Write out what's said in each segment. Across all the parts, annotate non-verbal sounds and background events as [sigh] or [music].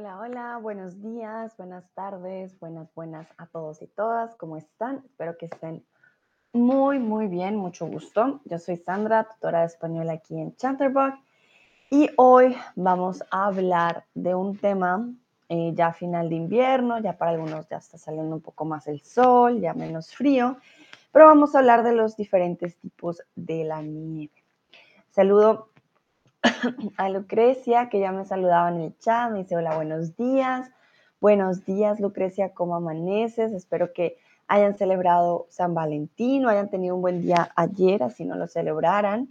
Hola, hola, buenos días, buenas tardes, buenas, buenas a todos y todas. ¿Cómo están? Espero que estén muy, muy bien, mucho gusto. Yo soy Sandra, tutora de español aquí en Chatterbox y hoy vamos a hablar de un tema eh, ya final de invierno, ya para algunos ya está saliendo un poco más el sol, ya menos frío, pero vamos a hablar de los diferentes tipos de la nieve. Saludo a [coughs] Lucrecia, que ya me saludaba en el chat, me dice hola, buenos días. Buenos días, Lucrecia, ¿cómo amaneces? Espero que hayan celebrado San Valentín o hayan tenido un buen día ayer, así no lo celebraran.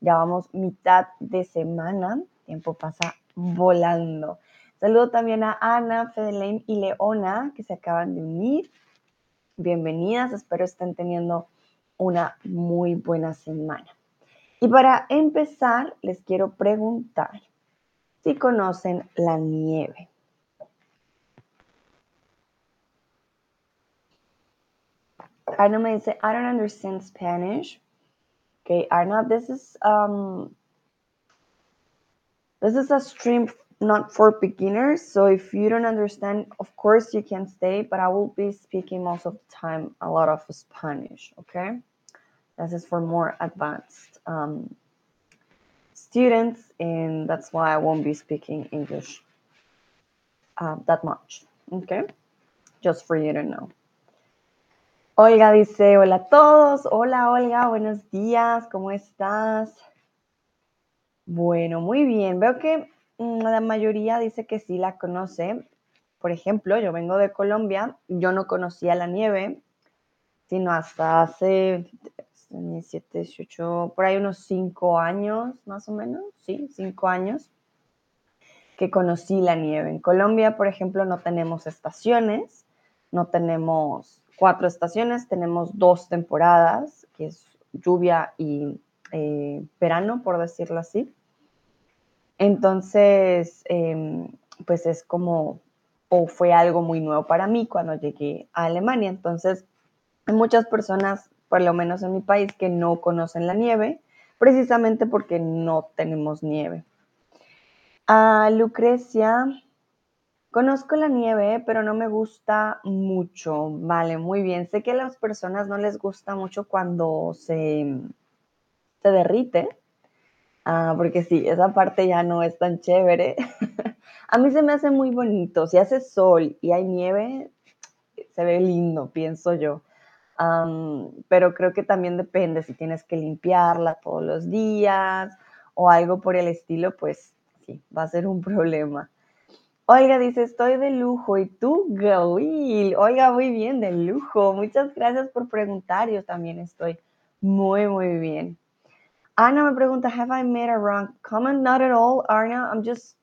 Ya vamos mitad de semana, tiempo pasa volando. Saludo también a Ana, Fedelaine y Leona, que se acaban de unir. Bienvenidas, espero estén teniendo una muy buena semana. Y para empezar, les quiero preguntar si conocen la nieve. Me dice, I don't understand Spanish. Okay, Arna, this is um, this is a stream not for beginners. So if you don't understand, of course you can stay, but I will be speaking most of the time a lot of Spanish. Okay. This is for more advanced um, students, and that's why I won't be speaking English uh, that much. Okay, just for you to know. Olga dice, hola a todos, hola Olga, buenos días, ¿cómo estás? Bueno, muy bien, veo que mm, la mayoría dice que sí la conoce. Por ejemplo, yo vengo de Colombia, yo no conocía la nieve, sino hasta hace 17, 18, por ahí unos 5 años más o menos, sí, 5 años, que conocí la nieve. En Colombia, por ejemplo, no tenemos estaciones, no tenemos cuatro estaciones, tenemos dos temporadas, que es lluvia y eh, verano, por decirlo así. Entonces, em, pues es como, o fue algo muy nuevo para mí cuando llegué a Alemania. Entonces, muchas personas por lo menos en mi país, que no conocen la nieve, precisamente porque no tenemos nieve. A Lucrecia, conozco la nieve, pero no me gusta mucho. Vale, muy bien. Sé que a las personas no les gusta mucho cuando se, se derrite, ah, porque sí, esa parte ya no es tan chévere. [laughs] a mí se me hace muy bonito. Si hace sol y hay nieve, se ve lindo, pienso yo pero creo que también depende si tienes que limpiarla todos los días o algo por el estilo, pues sí, va a ser un [laughs] problema. Oiga, dice, estoy de lujo. ¿Y tú, Will? Oiga, muy bien, de lujo. Muchas gracias por preguntar. Yo también estoy muy, muy bien. Ana me pregunta, have I made a wrong comment? Not at all, Arna. I'm just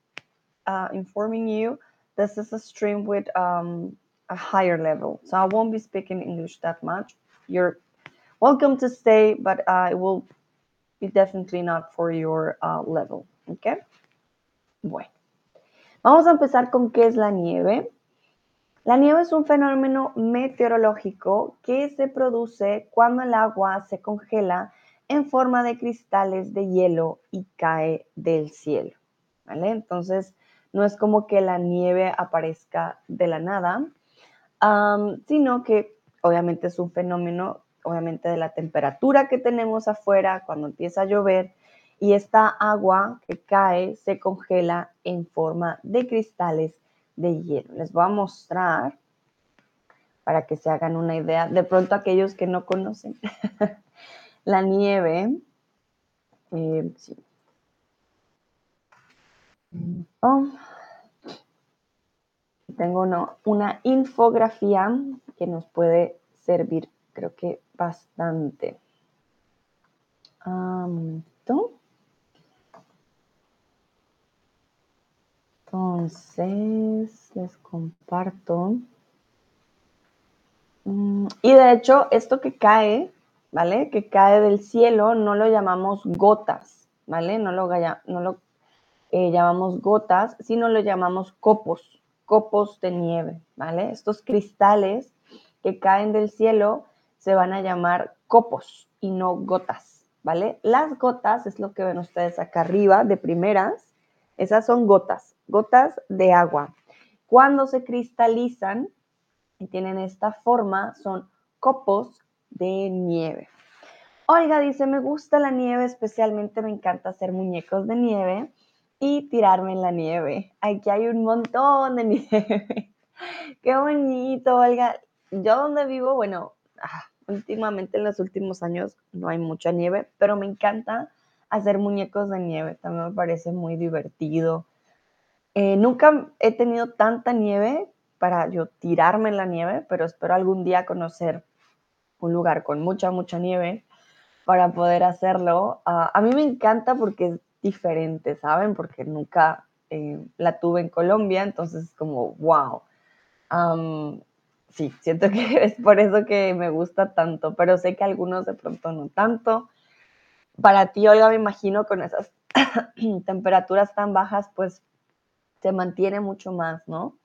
uh, informing you. This is a stream with um, a higher level. So I won't be speaking English that much. You're welcome to stay, but uh, it will be definitely not for your uh, level. Okay? Bueno, vamos a empezar con qué es la nieve. La nieve es un fenómeno meteorológico que se produce cuando el agua se congela en forma de cristales de hielo y cae del cielo. ¿Vale? Entonces, no es como que la nieve aparezca de la nada, sino que obviamente es un fenómeno, obviamente de la temperatura que tenemos afuera cuando empieza a llover y esta agua que cae se congela en forma de cristales de hielo. Les voy a mostrar para que se hagan una idea. De pronto aquellos que no conocen [laughs] la nieve. Eh, sí. oh tengo una, infografía que nos puede servir, creo que bastante. Entonces, les comparto. Mm, y de hecho, esto que cae, ¿vale? Que cae del cielo, no lo llamamos gotas, ¿vale? No lo, no lo eh, llamamos gotas, sino lo llamamos copos copos de nieve, ¿vale? Estos cristales que caen del cielo se van a llamar copos y no gotas, ¿vale? Las gotas es lo que ven ustedes acá arriba de primeras, esas son gotas, gotas de agua. Cuando se cristalizan y tienen esta forma, son copos de nieve. Olga dice, me gusta la nieve, especialmente me encanta hacer muñecos de nieve y tirarme en la nieve. Aquí hay un montón de [laughs] nieve. Qué bonito, Olga. Yo donde vivo, bueno, ah, últimamente en los últimos años no hay mucha nieve, pero me encanta hacer muñecos de nieve. También me parece muy divertido. Eh, nunca he tenido tanta nieve para yo tirarme en la nieve, pero espero algún día conocer un lugar con mucha, mucha nieve para poder hacerlo. Ah, a mí me encanta porque diferente, ¿saben? Porque nunca eh, la tuve en Colombia, entonces es como, wow. sí, siento que [laughs] es por eso que me gusta tanto, pero sé que algunos de pronto no tanto. Para ti, Olga, me imagino con esas [clears throat] temperaturas tan bajas, pues se mantiene mucho más, ¿no?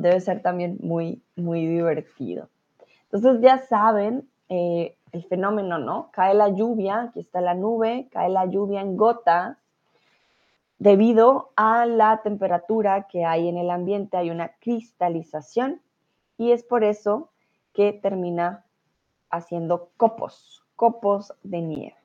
debe ser también muy, muy divertido. Entonces ya saben eh, el fenómeno, ¿no? Cae la lluvia, aquí está la nube, cae la lluvia en gotas. Debido a la temperatura que hay en el ambiente, hay una cristalización y es por eso que termina haciendo copos, copos de nieve.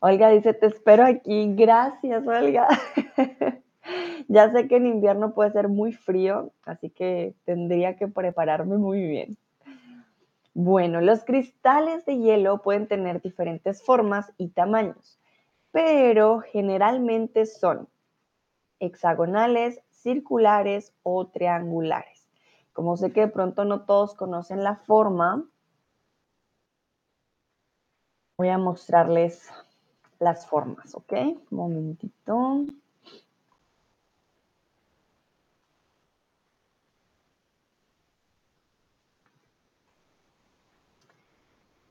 Olga dice, te espero aquí. Gracias, Olga. [laughs] ya sé que en invierno puede ser muy frío, así que tendría que prepararme muy bien. Bueno, los cristales de hielo pueden tener diferentes formas y tamaños, pero generalmente son hexagonales, circulares o triangulares. Como sé que de pronto no todos conocen la forma, voy a mostrarles las formas, ¿ok? Un momentito.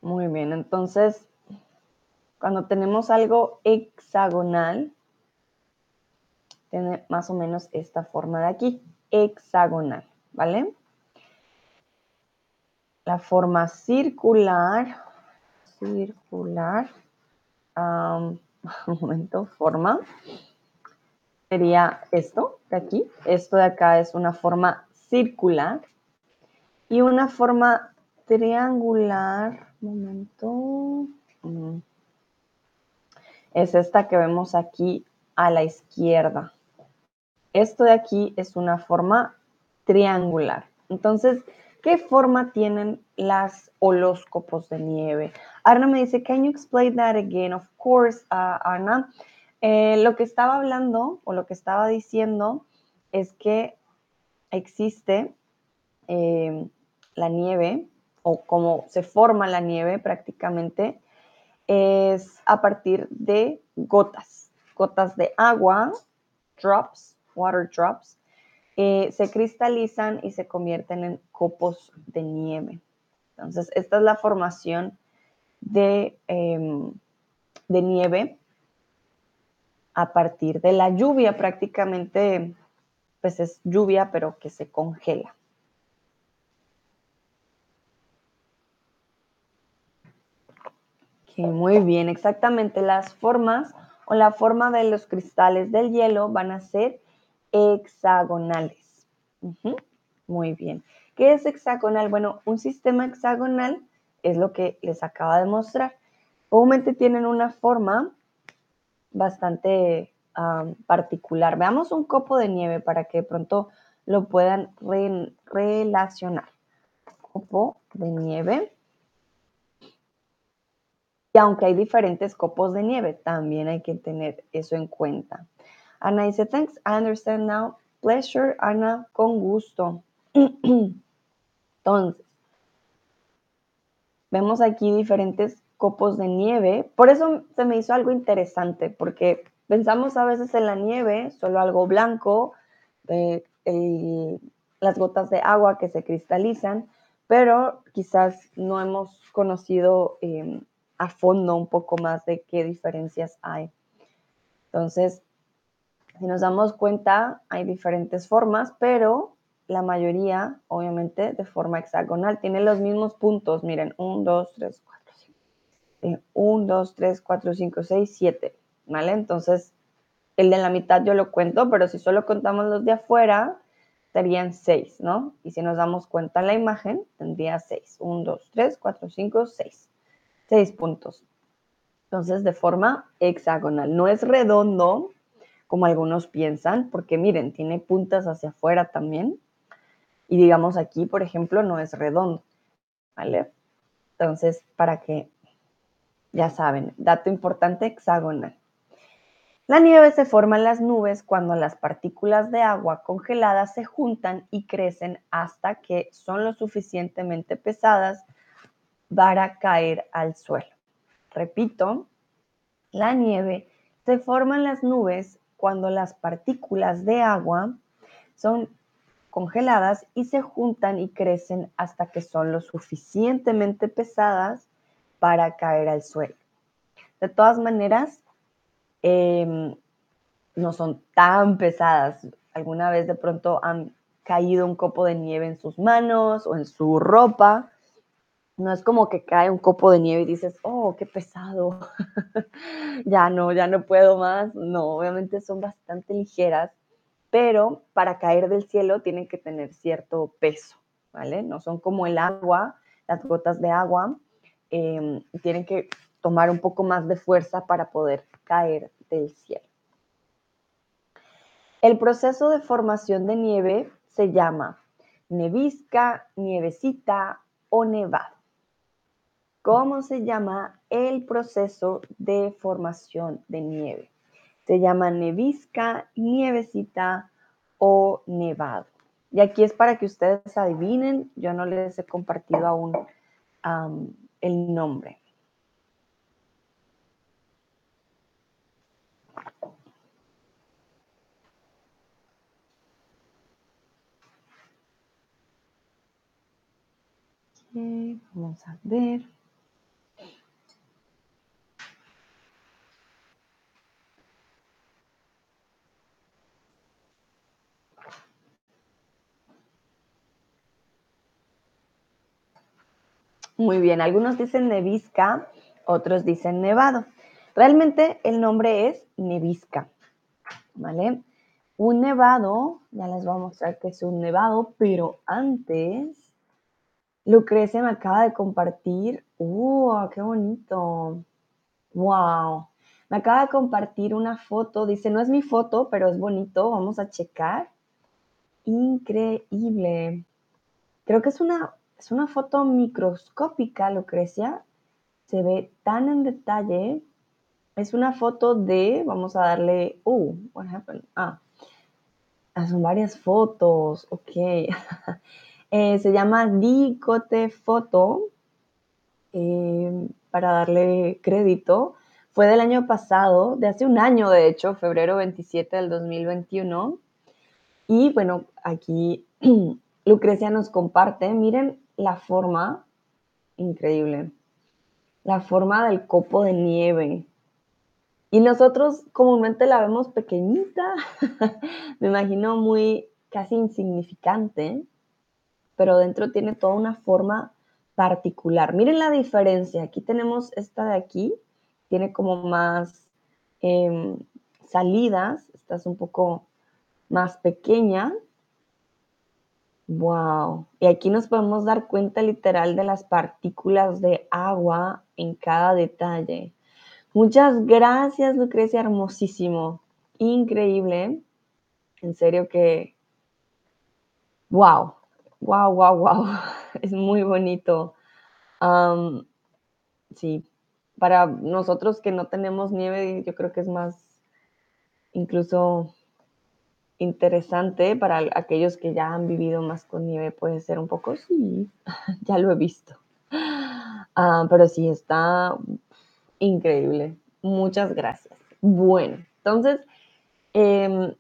Muy bien, entonces, cuando tenemos algo hexagonal, tiene más o menos esta forma de aquí, hexagonal, ¿vale? La forma circular, circular, [laughs] un momento, forma, sería esto de aquí. Esto de acá es una forma circular y una forma triangular, momento, es esta que vemos aquí a la izquierda. Esto de aquí es una forma triangular. Entonces, ¿Qué forma tienen las o los copos de nieve? Arna me dice, can you explain that again? Of course, uh, Arna. Eh, lo que estaba hablando o lo que estaba diciendo es que existe eh, la nieve o cómo se forma la nieve prácticamente es a partir de gotas, gotas de agua, drops, water drops, eh, se cristalizan y se convierten en copos de nieve. Entonces, esta es la formación de, em, de nieve a partir de la lluvia, prácticamente, pues es lluvia, pero que se congela. Muy bien, exactamente las formas o la forma de los cristales del hielo van a ser hexagonales. Muy bien. ¿Qué es hexagonal? Bueno, un sistema hexagonal es lo que les acaba de mostrar. Obviamente tienen una forma bastante particular. Veamos un copo de nieve para que de pronto lo puedan relacionar. Copo de nieve. Y aunque hay diferentes copos de nieve, también hay que tener eso en cuenta. Ana dice, thanks, I understand now. Pleasure, Ana, con gusto. [clears throat] Entonces, vemos aquí diferentes copos de nieve. Por eso se me hizo algo interesante, porque pensamos a veces en la nieve, solo algo blanco, las gotas de agua que se cristalizan, pero quizás no hemos conocido em, a fondo un poco más de qué diferencias hay. Entonces, si nos damos cuenta, hay diferentes formas, pero la mayoría, obviamente, de forma hexagonal. Tiene los mismos puntos. Miren, 1, 2, 3, 4, 5. 1, 2, 3, 4, 5, 6, 7. ¿Vale? Entonces, el de la mitad yo lo cuento, pero si solo contamos los de afuera, serían seis, ¿no? Y si nos damos cuenta en la imagen, tendría seis. Un, dos, tres, cuatro, cinco, seis. Seis puntos. Entonces, de forma hexagonal. No es redondo, como algunos piensan, porque miren, tiene puntas hacia afuera también. Y digamos aquí, por ejemplo, no es redondo, ¿vale? Entonces, para que, ya saben, dato importante, hexagonal. La nieve se forma en las nubes cuando las partículas de agua congeladas se juntan y crecen hasta que son lo suficientemente pesadas para caer al suelo. Repito, la nieve se forma en las nubes cuando las partículas de agua son congeladas y se juntan y crecen hasta que son lo suficientemente pesadas para caer al suelo. De todas maneras, em, no son tan pesadas. Alguna vez de pronto han caído un copo de nieve en sus manos o en su ropa no es como que cae un copo de nieve y dices, oh, qué pesado, [laughs] ya no, ya no puedo más. No, obviamente son bastante ligeras, pero para caer del cielo tienen que tener cierto peso, ¿vale? No son como el agua, las gotas de agua, em, tienen que tomar un poco más de fuerza para poder caer del cielo. El proceso de formación de nieve se llama nevisca, nievecita o nevado. ¿Cómo se llama el proceso de formación de nieve? Se llama nevisca, nievecita o nevado. Y aquí es para que ustedes adivinen, yo no les he compartido aún el nombre. vamos a ver. Muy bien, algunos dicen nevisca, otros dicen nevado. Realmente el nombre es nevisca, ¿vale? Un nevado, ya les voy a mostrar que es un nevado, pero antes, Lucrecia me acaba de compartir, ¡uh, qué bonito! ¡Wow! Me acaba de compartir una foto, dice, no es mi foto, pero es bonito, vamos a checar. Increíble. Creo que es una es una foto microscópica, Lucrecia. Se ve tan en detalle. Es una foto de, vamos a darle, uh, what happened? Ah, ah son varias fotos, ok. [laughs] Eh, se llama Dicote Foto, eh, para darle crédito. Fue del año pasado, de hace un año de hecho, febrero 27 del 2021. Y bueno, aquí [clears throat] Lucrecia nos comparte, miren la forma, increíble, la forma del copo de nieve. Y nosotros comúnmente la vemos pequeñita, [laughs] me imagino muy casi insignificante, pero dentro tiene toda una forma particular. Miren la diferencia, aquí tenemos esta de aquí, tiene como más em, salidas, esta es un poco más pequeña, Wow. Y aquí nos podemos dar cuenta literal de las partículas de agua en cada detalle. Muchas gracias, Lucrecia, hermosísimo. Increíble. En serio que... Wow. Wow, wow, wow. Es muy bonito. sí, para nosotros que no tenemos nieve, yo creo que es más incluso interesante para aquellos que ya han vivido más con nieve, puede ser un poco, sí, [laughs] ya lo he visto. Ah, pero sí, está increíble. Muchas gracias. Bueno, entonces, em,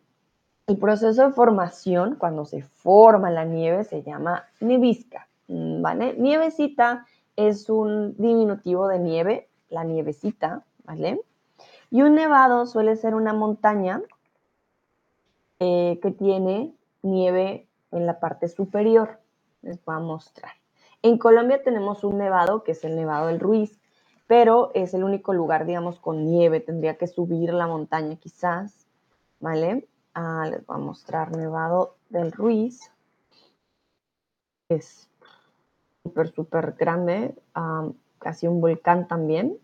el proceso de formación, cuando se forma la nieve, se llama nevisca, ¿vale? Nievecita es un diminutivo de nieve, la nievecita, ¿vale? Y un nevado suele ser una montaña eh, que tiene nieve en la parte superior. Les voy a mostrar. En Colombia tenemos un nevado, que es el Nevado del Ruiz, pero es el único lugar, digamos, con nieve. Tendría que subir la montaña quizás, ¿vale? Ah, les voy a mostrar Nevado del Ruiz. Es súper, súper grande, casi un volcán también.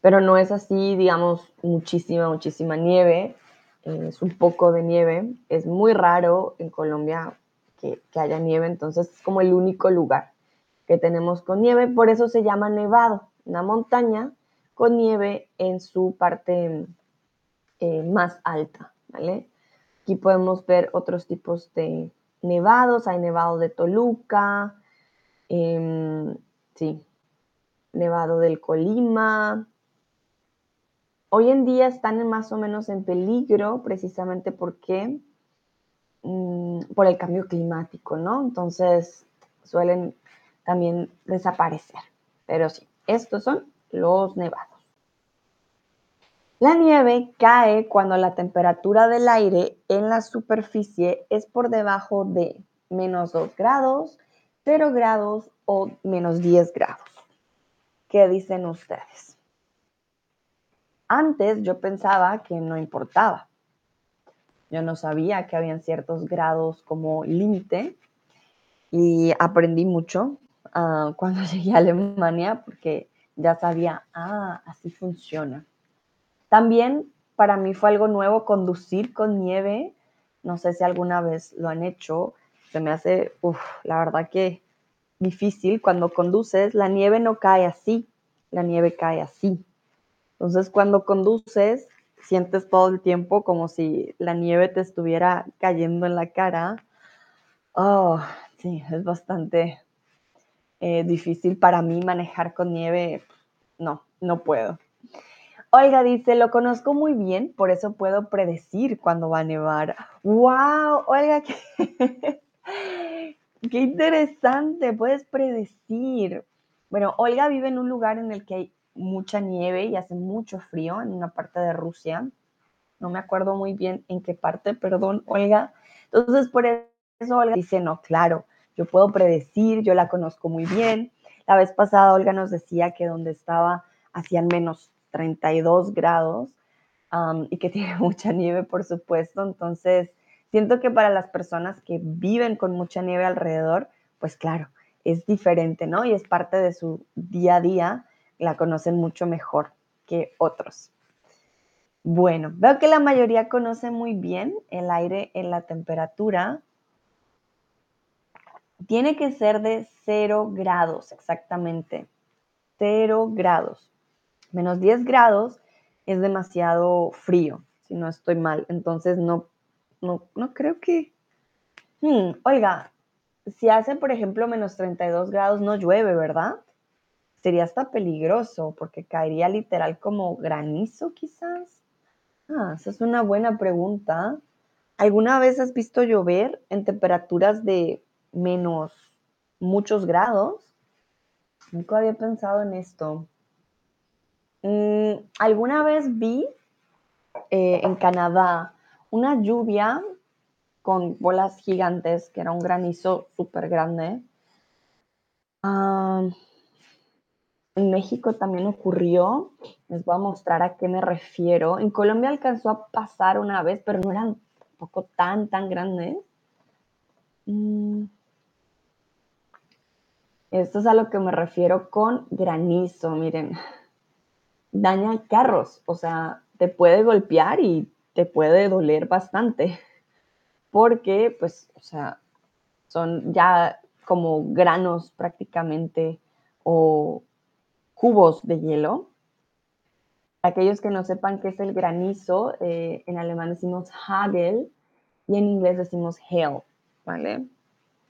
Pero no es así, digamos, muchísima, muchísima nieve. Es un poco de nieve. Es muy raro en Colombia que, que haya nieve, entonces es como el único lugar que tenemos con nieve. Por eso se llama nevado, una montaña con nieve en su parte eh, más alta, ¿vale? Aquí podemos ver otros tipos de nevados, hay nevado de Toluca, em, sí, nevado del Colima. Hoy en día están más o menos en peligro precisamente porque mm, por el cambio climático, ¿no? Entonces suelen también desaparecer. Pero sí, estos son los nevados. La nieve cae cuando la temperatura del aire en la superficie es por debajo de menos 2 grados, 0 grados o menos 10 grados. ¿Qué dicen ustedes? Antes yo pensaba que no importaba. Yo no sabía que habían ciertos grados como límite y aprendí mucho ah, [laughs] cuando llegué a Alemania porque ya sabía, ah, así funciona. También para mí fue algo nuevo conducir con nieve. No sé si alguna vez lo han hecho. Se me hace, uff, la verdad que difícil. Cuando conduces, la nieve no cae así, la nieve cae así. Entonces, cuando conduces, sientes todo el tiempo como si la nieve te estuviera cayendo en la cara. Oh, sí, es bastante eh, difícil para mí manejar con nieve. No, no puedo. Olga dice, lo conozco muy bien, por eso puedo predecir cuándo va a nevar. ¡Wow! Olga, [laughs] qué interesante, puedes predecir. Bueno, Olga vive en un lugar en el que hay mucha nieve y hace mucho frío, en una parte de Rusia. No me acuerdo muy bien en qué parte, perdón, Olga. Entonces, por eso Olga dice, no, claro, yo puedo predecir, yo la conozco muy bien. La vez pasada Olga nos decía que donde estaba hacían menos 32 grados y que [laughs] tiene mucha nieve, por supuesto. Entonces, siento que para las personas que viven con mucha nieve alrededor, pues claro, es diferente, ¿no? Y es parte de su día a día, la conocen mucho mejor que otros. Bueno, veo que la mayoría conoce muy bien el aire en la temperatura. Tiene que ser de 0 grados, exactamente. 0 grados menos 10 grados es demasiado frío, si no estoy mal. Entonces no, no, creo que... Hmm, oiga, si hace, por ejemplo, menos 32 grados, no llueve, ¿verdad? Sería hasta peligroso porque caería literal como granizo quizás. Ah, esa es una buena pregunta. ¿Alguna vez has visto llover en temperaturas de menos muchos grados? Nunca había pensado en esto. Mm, alguna vez vi eh, en Canadá una lluvia con bolas gigantes, que era un granizo súper grande. En México también ocurrió, les voy a mostrar a qué me refiero. En Colombia alcanzó a pasar una vez, pero no eran tampoco tan, tan grandes. Mm. Esto es a lo que me refiero con granizo, miren daña carros, o sea, te puede golpear y te puede doler bastante, porque pues, o sea, son ya como granos prácticamente o cubos de hielo. Aquellos que no sepan qué es el granizo, eh, en alemán decimos Hagel y en inglés decimos Hail, ¿vale?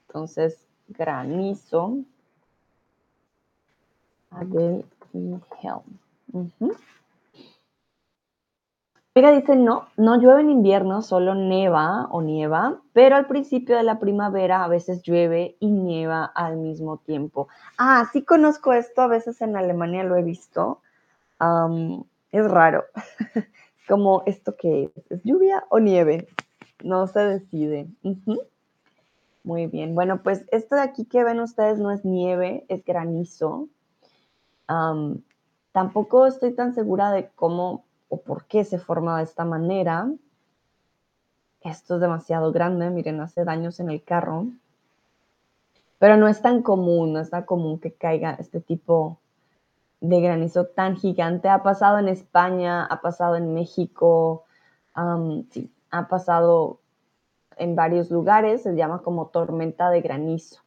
Entonces, granizo, Hagel y Hail. Oiga, dice, no, no llueve en invierno, solo neva o nieva, pero al principio de la primavera a veces llueve y nieva al mismo tiempo. Ah, sí conozco esto, a veces en Alemania lo he visto. es raro. [laughs] Como esto que es, ¿es lluvia o nieve? No se decide. Muy bien, bueno, pues esto de aquí que ven ustedes no es nieve, es granizo. Tampoco estoy tan segura de cómo o por qué se forma de esta manera. esto es demasiado grande, miren, hace daños en el carro. Pero no es tan común, no es tan común que caiga este tipo de granizo tan gigante. Ha pasado en España, ha pasado en México, sí, ha pasado en varios lugares, se llama como tormenta de granizo.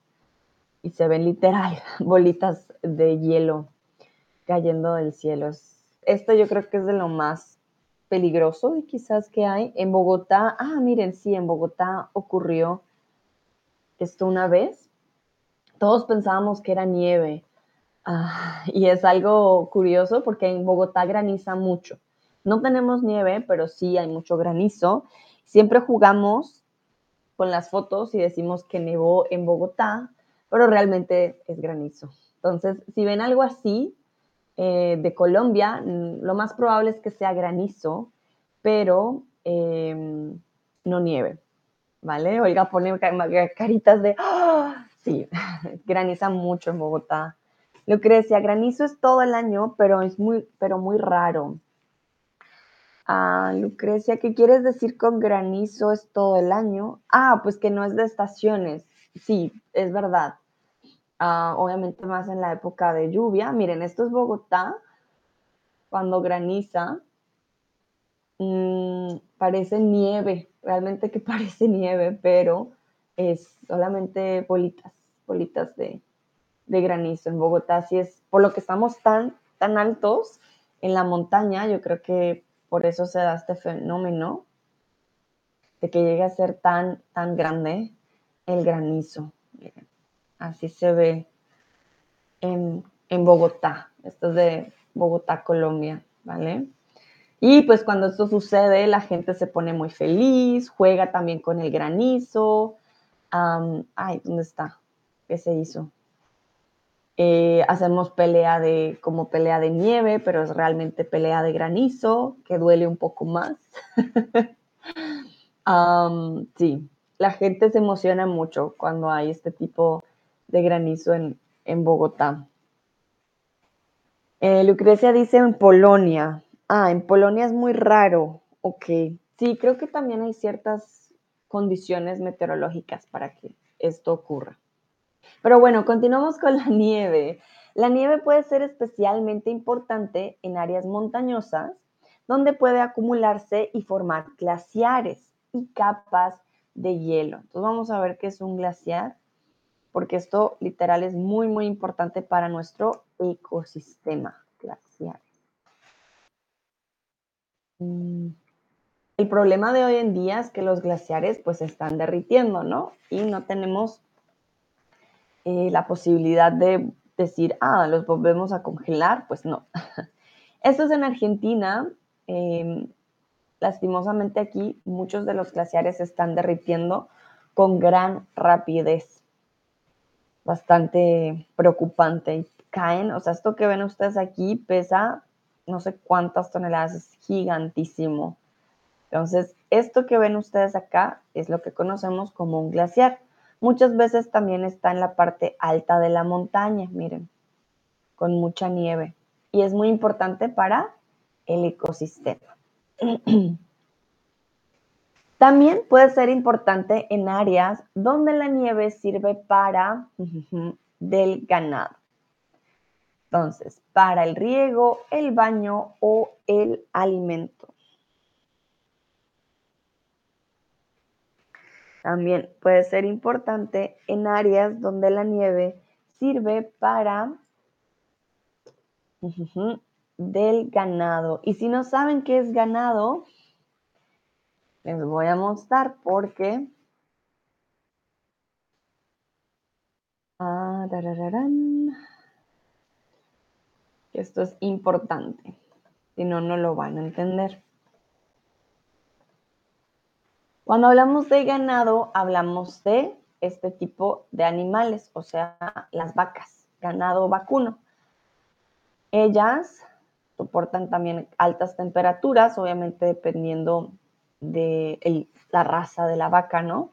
Y se ven literal [laughs] bolitas de hielo cayendo del cielo. Esto yo creo que es de lo más peligroso y quizás que hay. En Bogotá, ah, miren, sí, en Bogotá ocurrió esto una vez. Todos pensábamos que era nieve. Ah, y es algo curioso porque en Bogotá graniza mucho. No tenemos nieve, pero sí hay mucho granizo. Siempre jugamos con las fotos y decimos que nevó en Bogotá, pero realmente es granizo. Entonces, si ven algo así eh, de Colombia, mm, lo más probable es que sea granizo, pero em, no nieve, ¿vale? Olga pone caritas de, ¡Ah! sí, [laughs] graniza mucho en Bogotá. Lucrecia, granizo es todo el año, pero es muy, pero muy raro. Ah, Lucrecia, ¿qué quieres decir con granizo es todo el año? Ah, pues que no es de estaciones. Sí, es verdad. Ah, obviamente más en la época de lluvia. Miren, esto es Bogotá. Cuando graniza, mm, parece nieve, realmente que [laughs] parece nieve, pero es solamente bolitas, bolitas de, de granizo. En Bogotá, sí es, por lo que estamos tan, tan altos en la montaña, yo creo que por eso se da este fenómeno de que llegue a ser tan, tan grande el granizo. Así se ve en, en Bogotá. Esto es de Bogotá, Colombia, ¿vale? Y pues cuando esto sucede, la gente se pone muy feliz, juega también con el granizo. ay, ¿dónde está? ¿Qué se hizo? Eh, hacemos pelea de, como pelea de nieve, pero es realmente pelea de granizo, que duele un poco más. [laughs] sí, la gente se emociona mucho cuando hay este tipo de granizo en, Bogotá. Eh, Lucrecia dice en Polonia. Ah, en Polonia es muy raro. Ok. Sí, creo que también hay ciertas condiciones meteorológicas para que esto ocurra. Pero bueno, continuamos con la nieve. La nieve puede ser especialmente importante en áreas montañosas, donde puede acumularse y formar glaciares y capas de hielo. Entonces vamos a ver qué es un glaciar, porque esto literal es muy, muy importante para nuestro ecosistema glaciar. Mm, el problema de hoy en día es que los glaciares pues se están derritiendo, ¿no? Y no tenemos eh, la posibilidad de decir, ah, los volvemos a congelar, pues no. [laughs] Esto es en Argentina. Em, lastimosamente aquí muchos de los glaciares se están derritiendo con gran rapidez. Bastante preocupante. Caen, o sea, esto que ven ustedes aquí pesa no sé cuántas toneladas, es gigantísimo. Entonces, esto que ven ustedes acá es lo que conocemos como un glaciar. Muchas veces también está en la parte alta de la montaña, miren, con mucha nieve. Y es muy importante para el ecosistema. [clears throat] También puede ser importante en áreas donde la nieve sirve para del ganado. Entonces, para el riego, el baño o el alimento. También puede ser importante en áreas donde la nieve sirve para del ganado. Y si no saben qué es ganado, les voy a mostrar porque ah, esto es importante. Si no, no lo van a entender. Cuando hablamos de ganado, hablamos de este tipo de animales, o sea, las vacas, ganado vacuno. Ellas soportan también altas temperaturas, obviamente dependiendo de la raza de la vaca, ¿no?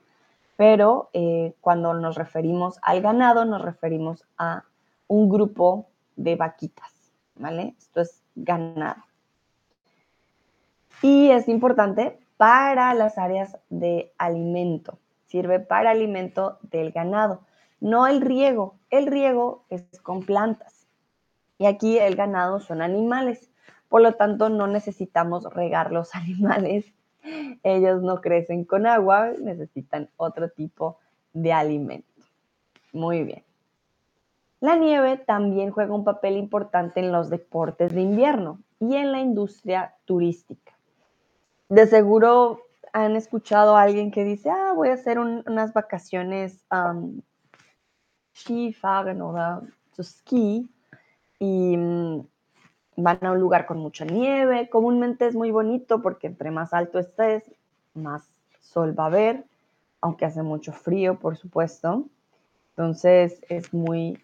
Pero eh, cuando nos referimos al ganado, nos referimos a un grupo de vaquitas, ¿vale? Esto es ganado. Y es importante para las áreas de alimento, sirve para alimento del ganado, no el riego, el riego es con plantas y aquí el ganado son animales, por lo tanto no necesitamos regar los [laughs] animales, ellos no crecen con agua, necesitan otro tipo de alimento. Muy bien. La nieve también juega un papel importante en los deportes de invierno y en la industria turística. De seguro han escuchado a alguien que dice, ah, voy a hacer unas vacaciones um, Skifahren o ski y mm, van a un lugar con mucha nieve. Comúnmente es muy bonito porque entre más alto estés, más sol va a haber, aunque hace mucho frío, por supuesto. Entonces es muy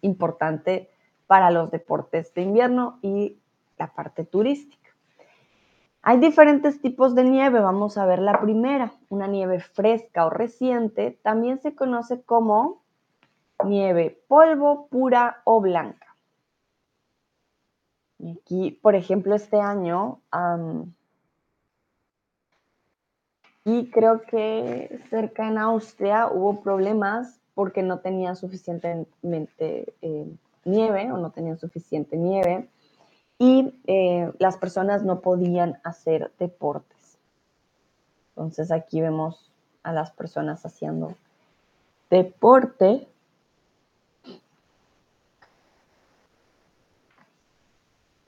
importante para los deportes de invierno y la parte turística. Hay diferentes tipos de nieve. Vamos a ver la primera. Una nieve fresca o reciente también se conoce como nieve polvo, pura o blanca. Aquí, por ejemplo, este año, y creo que cerca en Austria hubo problemas porque no tenían suficientemente eh, nieve o no tenían suficiente nieve y eh, las personas no podían hacer deportes. Entonces aquí vemos a las personas haciendo deporte.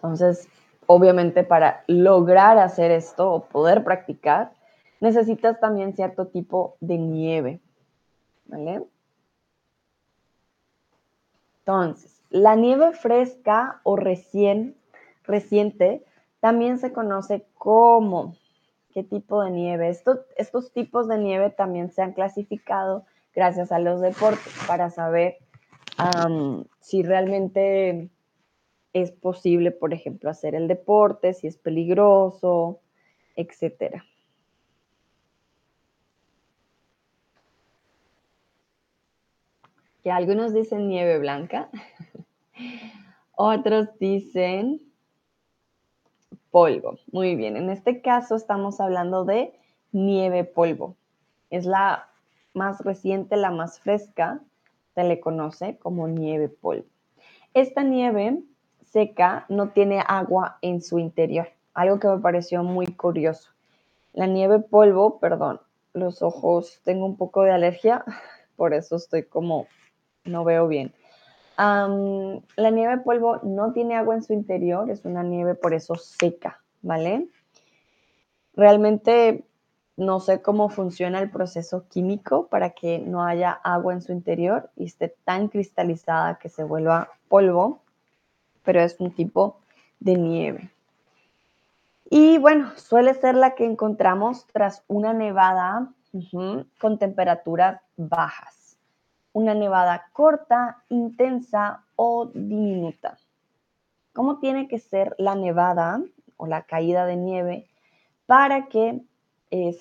Entonces, obviamente para lograr hacer esto o poder practicar, necesitas también cierto tipo de nieve. ¿Vale? Entonces, la nieve fresca o recién reciente también se conoce como qué tipo de nieve. estos tipos de nieve también se han clasificado gracias a los deportes para saber si realmente es posible, por ejemplo, hacer el deporte, si es peligroso, etcétera. Que algunos dicen nieve blanca, [laughs] otros dicen polvo. Muy bien, en este caso estamos hablando de nieve polvo. Es la más reciente, la más fresca, se le conoce como nieve polvo. Esta nieve seca no tiene agua en su interior, algo que me pareció muy curioso. La nieve polvo, perdón, los ojos, tengo un poco de alergia, [laughs] por eso estoy como no veo bien. la nieve polvo no tiene agua en su interior, es una nieve por eso seca, ¿vale? Realmente no sé cómo funciona el proceso químico para que no haya agua en su interior y esté tan cristalizada que se vuelva polvo, pero es un tipo de nieve. Y bueno, suele ser la que encontramos tras una nevada con temperaturas bajas una nevada corta, intensa o diminuta. ¿Cómo tiene que ser la nevada o la caída de nieve para que eh,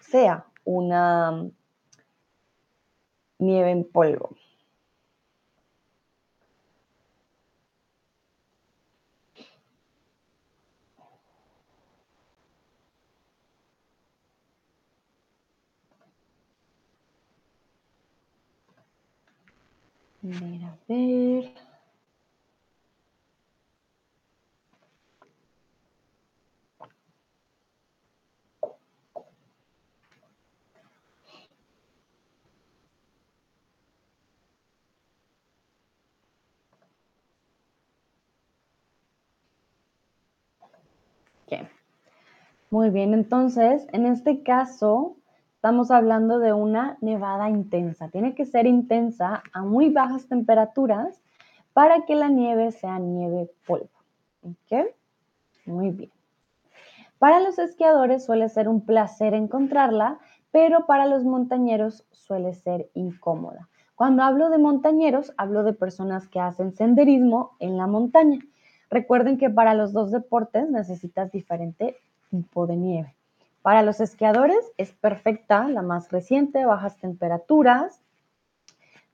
sea una nieve en polvo? Ver, ver. Muy bien, entonces, en este caso, Estamos hablando de una nevada intensa. Tiene que ser intensa a muy bajas temperaturas para que la nieve sea nieve polvo. ¿Ok? Muy bien. Para los esquiadores suele ser un placer encontrarla, pero para los montañeros suele ser incómoda. Cuando hablo de montañeros, hablo de personas que hacen senderismo en la montaña. Recuerden que para los dos deportes necesitas diferente tipo de nieve. Para los esquiadores es perfecta, la más reciente, bajas temperaturas.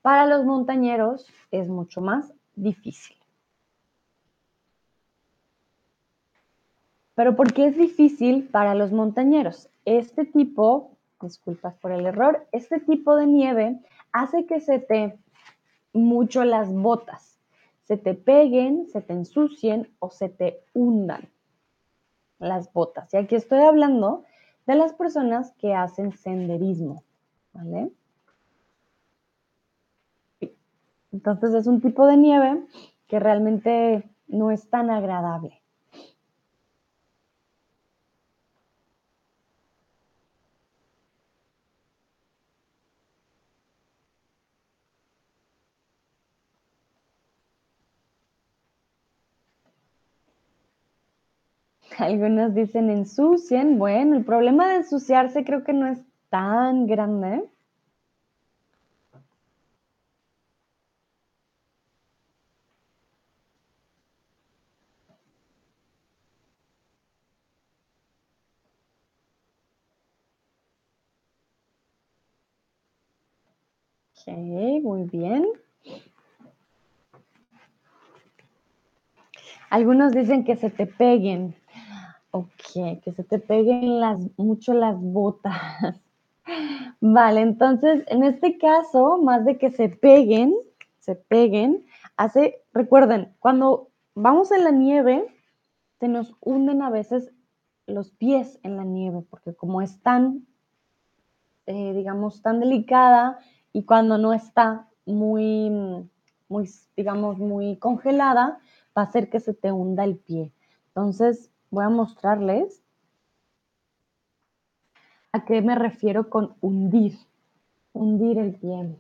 Para los montañeros es mucho más difícil. Pero ¿por qué es difícil para los montañeros? Este tipo, disculpas por el error, este tipo de nieve hace que se te mucho las botas, se te peguen, se te ensucien o se te hundan las botas. Y aquí estoy hablando de las personas que hacen senderismo, ¿vale? Entonces es un tipo de nieve que realmente no es tan agradable. [laughs] Algunos dicen ensucien. Bueno, el problema de ensuciarse creo que no es tan grande. Ok, muy bien. Algunos dicen que se te peguen. Ok, que se te peguen las, mucho las botas. [laughs] Vale, entonces en este caso, más de que se peguen, se peguen, hace, recuerden, cuando vamos en la nieve, se nos hunden a veces los pies en la nieve, porque como es tan, eh, digamos, tan delicada y cuando no está muy, muy, digamos, muy congelada, va a hacer que se te hunda el pie. Entonces, voy a mostrarles a qué me refiero con hundir, hundir el pie.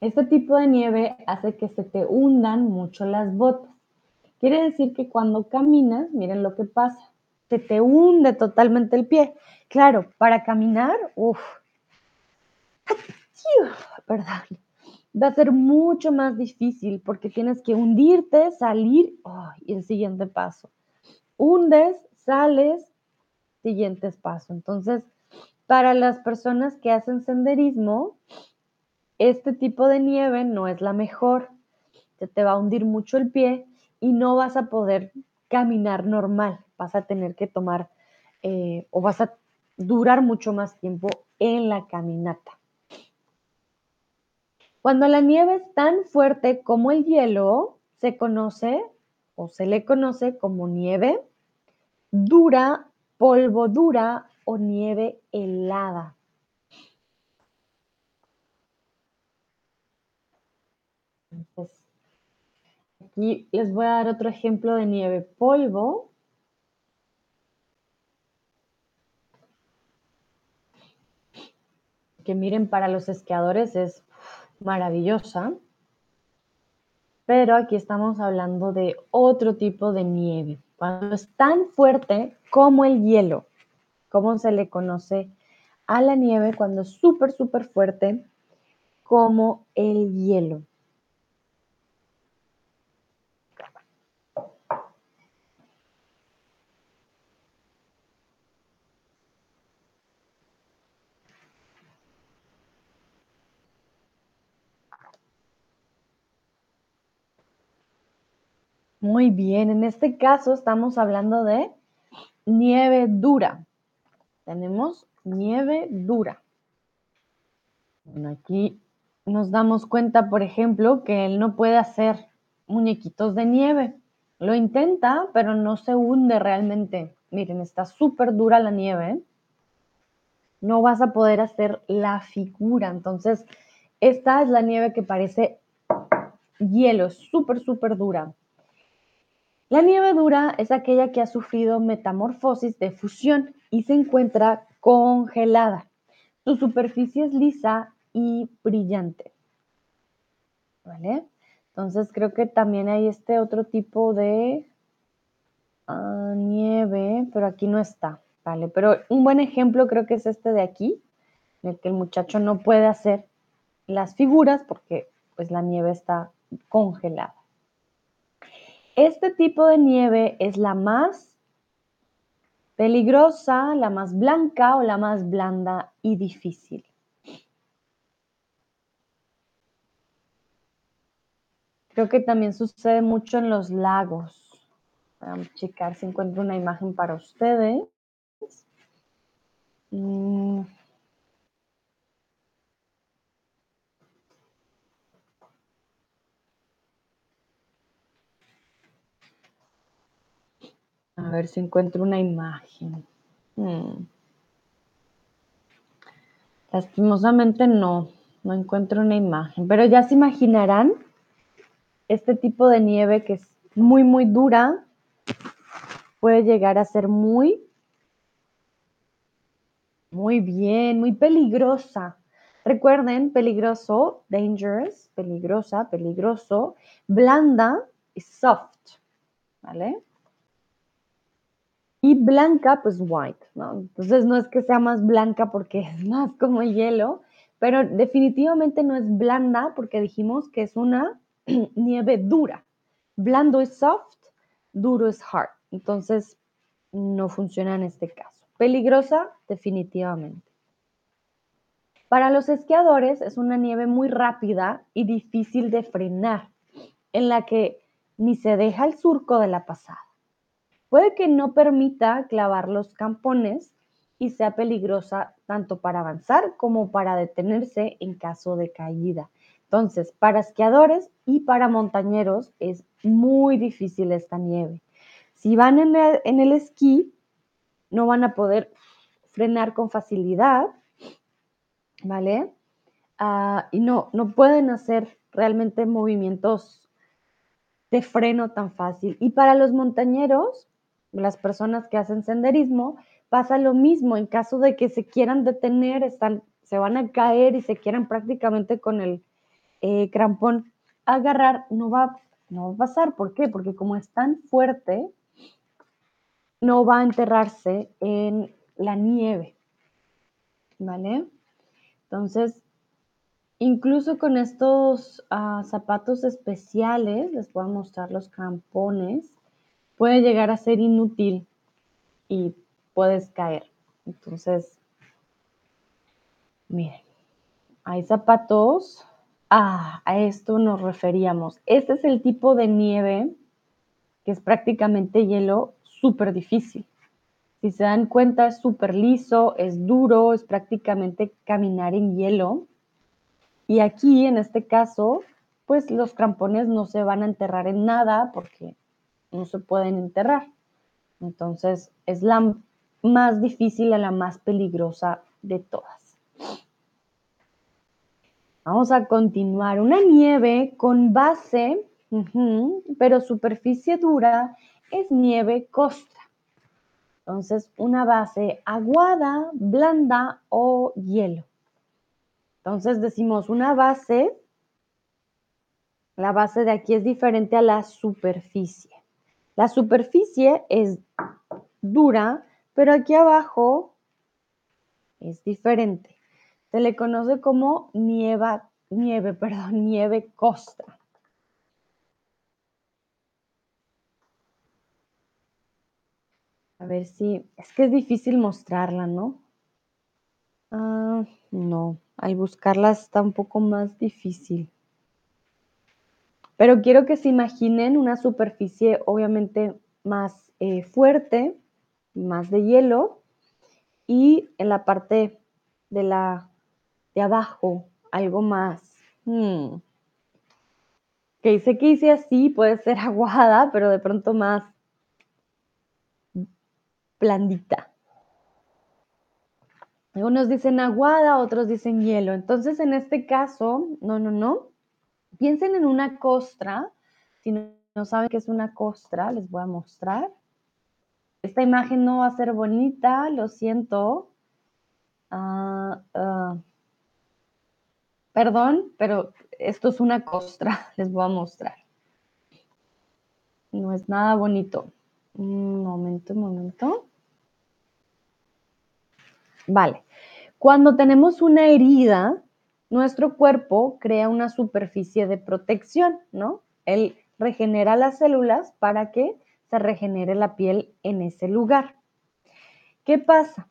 Este tipo de nieve hace que se te hundan mucho las botas. Quiere decir que cuando caminas, miren lo que pasa, se te hunde totalmente el pie. Claro, para caminar, uff, perdón, va a ser mucho más difícil porque tienes que hundirte, salir y el siguiente paso. Hundes, sales, siguientes paso. Entonces, para las personas que hacen senderismo, este tipo de nieve no es la mejor. Se te va a hundir mucho el pie y no vas a poder caminar normal. Vas a tener que tomar eh, o vas a durar mucho más tiempo en la caminata. Cuando la nieve es tan fuerte como el hielo, se conoce o se le conoce como nieve dura, polvo dura o nieve helada. aquí les voy a dar otro ejemplo de nieve polvo. Que miren, para los esquiadores es maravillosa, pero aquí estamos hablando de otro tipo de nieve, cuando es tan fuerte como el hielo, como se le conoce a la nieve cuando es súper, súper fuerte como el hielo. Muy bien, en este caso estamos hablando de nieve dura. Tenemos nieve dura. Bueno, aquí nos damos cuenta, por ejemplo, que él no puede hacer muñequitos de nieve. Lo intenta, pero no se hunde realmente. Miren, está súper dura la nieve. No vas a poder hacer la figura. Entonces, esta es la nieve que parece hielo, súper, súper dura. La nieve dura es aquella que ha sufrido metamorfosis de fusión y se encuentra congelada. Su superficie es lisa y brillante. ¿Vale? Entonces creo que también hay este otro tipo de ah, nieve, pero aquí no está. ¿Vale? Pero un buen ejemplo creo que es este de aquí, en el que el muchacho no puede hacer las figuras porque pues la nieve está congelada. Este tipo de nieve es la más peligrosa, la más blanca o la más blanda y difícil. Creo que también sucede mucho en los lagos. Vamos a checar si encuentro una imagen para ustedes. Mm. A ver si encuentro una imagen. Hmm. Lastimosamente no, no encuentro una imagen, pero ya se imaginarán este tipo de nieve que es muy, muy dura, puede llegar a ser muy, muy bien, muy peligrosa. Recuerden, peligroso, dangerous, peligrosa, peligroso, blanda y soft, ¿vale? Y blanca, pues white, ¿no? Entonces no es que sea más blanca porque [laughs] es más como hielo, pero definitivamente no es blanda porque dijimos que es una [clears throat] nieve dura. Blando es soft, duro es hard. Entonces no funciona en este caso. Peligrosa, definitivamente. Para los esquiadores es una nieve muy rápida y difícil de frenar, en la que ni se deja el surco de la pasada. Puede que no permita clavar los campones y sea peligrosa tanto para avanzar como para detenerse en caso de caída. Entonces, para esquiadores y para montañeros es muy difícil esta nieve. Si van en el, esquí, no van a poder frenar con facilidad, ¿vale? Ah, y no, no pueden hacer realmente movimientos de freno tan fácil. Y para los montañeros, las personas que hacen senderismo, pasa lo mismo. En caso de que se quieran detener, están, se van a caer y se quieran prácticamente con el eh, crampón agarrar, no va, no va a pasar. ¿Por qué? Porque como es tan fuerte, no va a enterrarse en la nieve. ¿Vale? Entonces, incluso con estos ah, zapatos especiales, les voy a mostrar los crampones, puede llegar a ser inútil y puedes caer. Entonces, miren, hay zapatos Ah, a esto nos referíamos. Este es el tipo de nieve que es prácticamente hielo súper difícil. Si se dan cuenta, es súper liso, es duro, es prácticamente caminar en hielo. Y aquí, en este caso, pues los crampones no se van a enterrar en nada porque no se pueden enterrar. Entonces, es la más difícil y la más peligrosa de todas. Vamos a continuar. Una nieve con base, pero superficie dura, es nieve costra. Entonces, una base aguada, blanda o hielo. Entonces decimos una base, la base de aquí es diferente a la superficie. La superficie es dura, pero aquí abajo es diferente. Se le conoce como nieva, nieve, [laughs] perdón, nieve costra. A ver si, es que es difícil mostrarla, ¿no? Ah, no, al buscarla está un poco más difícil. Pero quiero que se imaginen una superficie obviamente más eh, fuerte, más de hielo, y en la parte de la abajo, algo más. Hmm. Que dice que hice así, puede ser [laughs] aguada, pero de pronto más blandita. Algunos dicen aguada, otros dicen hielo. Entonces, en este caso, no, no, no. Piensen en una costra. Si no, saben qué es una costra, les voy a mostrar. Esta imagen no va a ser bonita, lo siento. Ah, ah. Perdón, pero esto es una costra, [laughs] les voy a mostrar. No es nada bonito. Un momento, un momento. Vale. Cuando tenemos una herida, nuestro cuerpo crea una superficie de protección, ¿no? Él regenera las células para que se regenere la piel en ese lugar. ¿Qué pasa?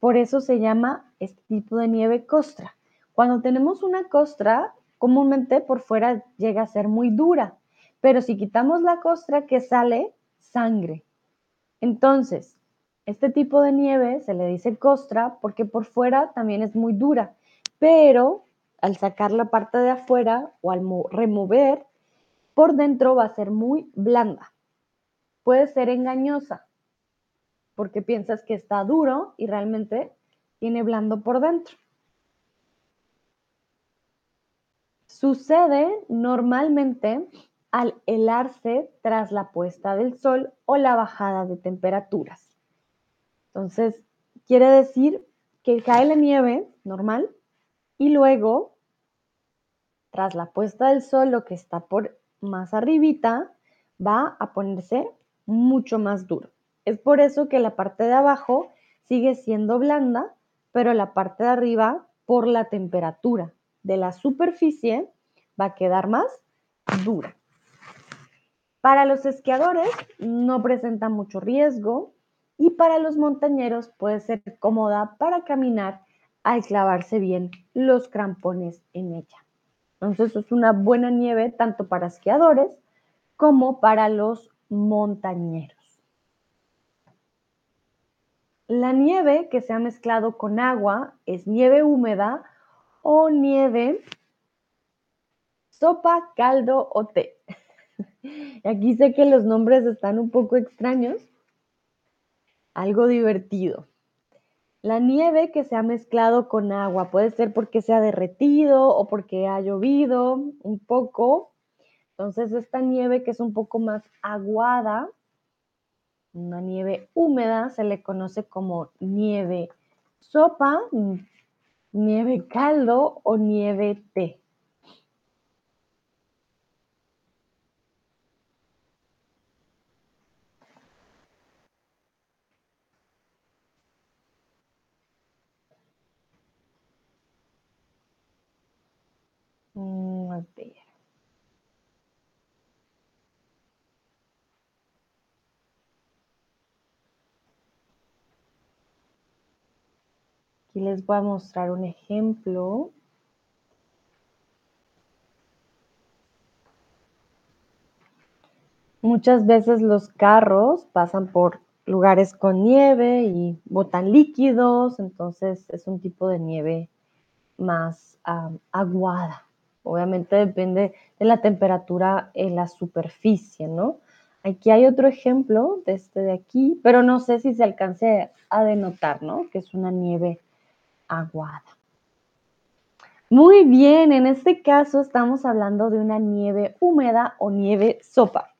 Por eso se llama este tipo de nieve costra. Cuando tenemos una costra, comúnmente por fuera llega a ser muy dura, pero si quitamos la costra, que sale? Sangre. Entonces, este tipo de nieve se le dice costra porque por fuera también es muy dura, pero al sacar la parte de afuera o al remover, por dentro va a ser muy blanda. Puede ser engañosa porque piensas que está duro y realmente tiene blando por dentro. Sucede normalmente al helarse tras la puesta del sol o la bajada de temperaturas. Entonces, quiere decir que cae la nieve normal y luego, tras la puesta del sol, lo que está por más arribita va a ponerse mucho más duro. Es por eso que la parte de abajo sigue siendo blanda, pero la parte de arriba, por la temperatura de la superficie, va a quedar más dura. Para los esquiadores no presenta mucho riesgo y para los montañeros puede ser cómoda para caminar al clavarse bien los crampones en ella. Entonces es una buena nieve tanto para esquiadores como para los montañeros. La nieve que se ha mezclado con agua es nieve húmeda o nieve sopa, caldo o té. [laughs] Aquí sé que los nombres están un poco extraños. Algo divertido. La nieve que se ha mezclado con agua puede ser porque se ha derretido o porque ha llovido un poco. Entonces esta nieve que es un poco más aguada, una nieve húmeda, se le conoce como nieve sopa, nieve caldo o nieve té. Aquí les voy a mostrar un ejemplo. Muchas veces los carros pasan por lugares con nieve y botan líquidos, entonces es un tipo de nieve más aguada. Obviamente depende de la temperatura en la superficie, ¿no? Aquí hay otro ejemplo de este de aquí, pero no sé si se alcance a denotar, ¿no? Que es una nieve aguada. Muy bien, en este caso estamos hablando de una nieve húmeda o nieve sopa,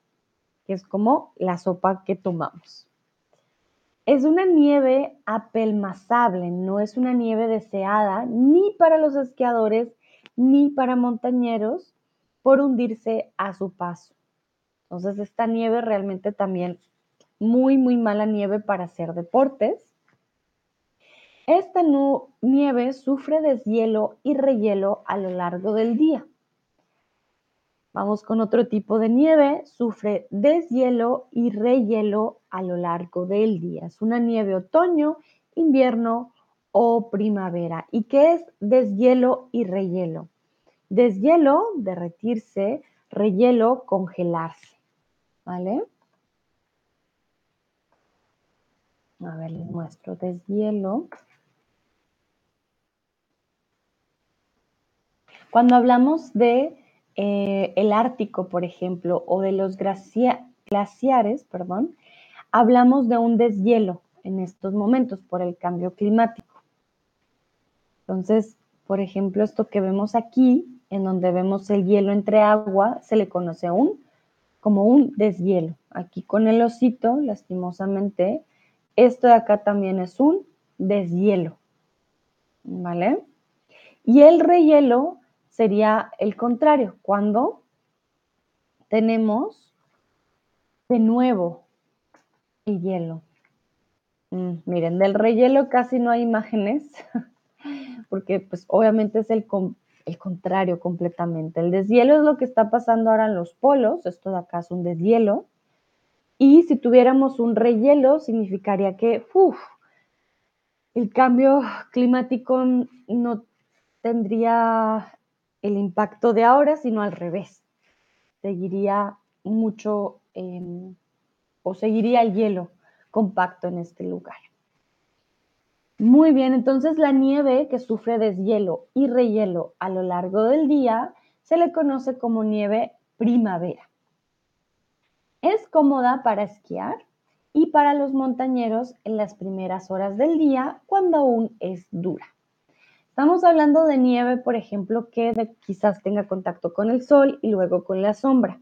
que es como la sopa que tomamos. Es una nieve apelmazable, no es una nieve deseada ni para los esquiadores ni para montañeros por hundirse a su paso. Entonces esta nieve realmente también muy, muy mala nieve para hacer deportes. Esta nieve sufre deshielo y rehielo a lo largo del día. Vamos con otro tipo de nieve, sufre deshielo y rehielo a lo largo del día. Es una nieve otoño, invierno o primavera. ¿Y qué es deshielo y rehielo? Deshielo, derretirse, rehielo, congelarse. ¿Vale? A ver, les muestro deshielo. Cuando hablamos de eh, el Ártico, por ejemplo, o de los glaciares, perdón, hablamos de un deshielo en estos momentos por el cambio climático. Entonces, por ejemplo, esto que vemos aquí, en donde vemos el hielo entre agua, se le conoce como un deshielo. Aquí con el osito, lastimosamente, esto de acá también es un deshielo. ¿Vale? Y el rehielo sería el contrario, cuando tenemos de nuevo el hielo. Mm, miren, del rehielo casi no hay imágenes, [laughs] porque pues obviamente es el, el contrario completamente. El deshielo es lo que está pasando ahora en los polos, esto de acá es un deshielo, y si tuviéramos un rehielo significaría que el cambio climático no tendría el impacto de ahora, sino al revés. Seguiría mucho o seguiría el hielo compacto en este lugar. Muy bien, entonces la nieve que sufre deshielo y rehielo a lo largo del día se le conoce como nieve primavera. Es cómoda para esquiar y para los montañeros en las primeras horas del día cuando aún es dura. Estamos hablando de nieve, por ejemplo, que quizás tenga contacto con el sol y luego con la sombra.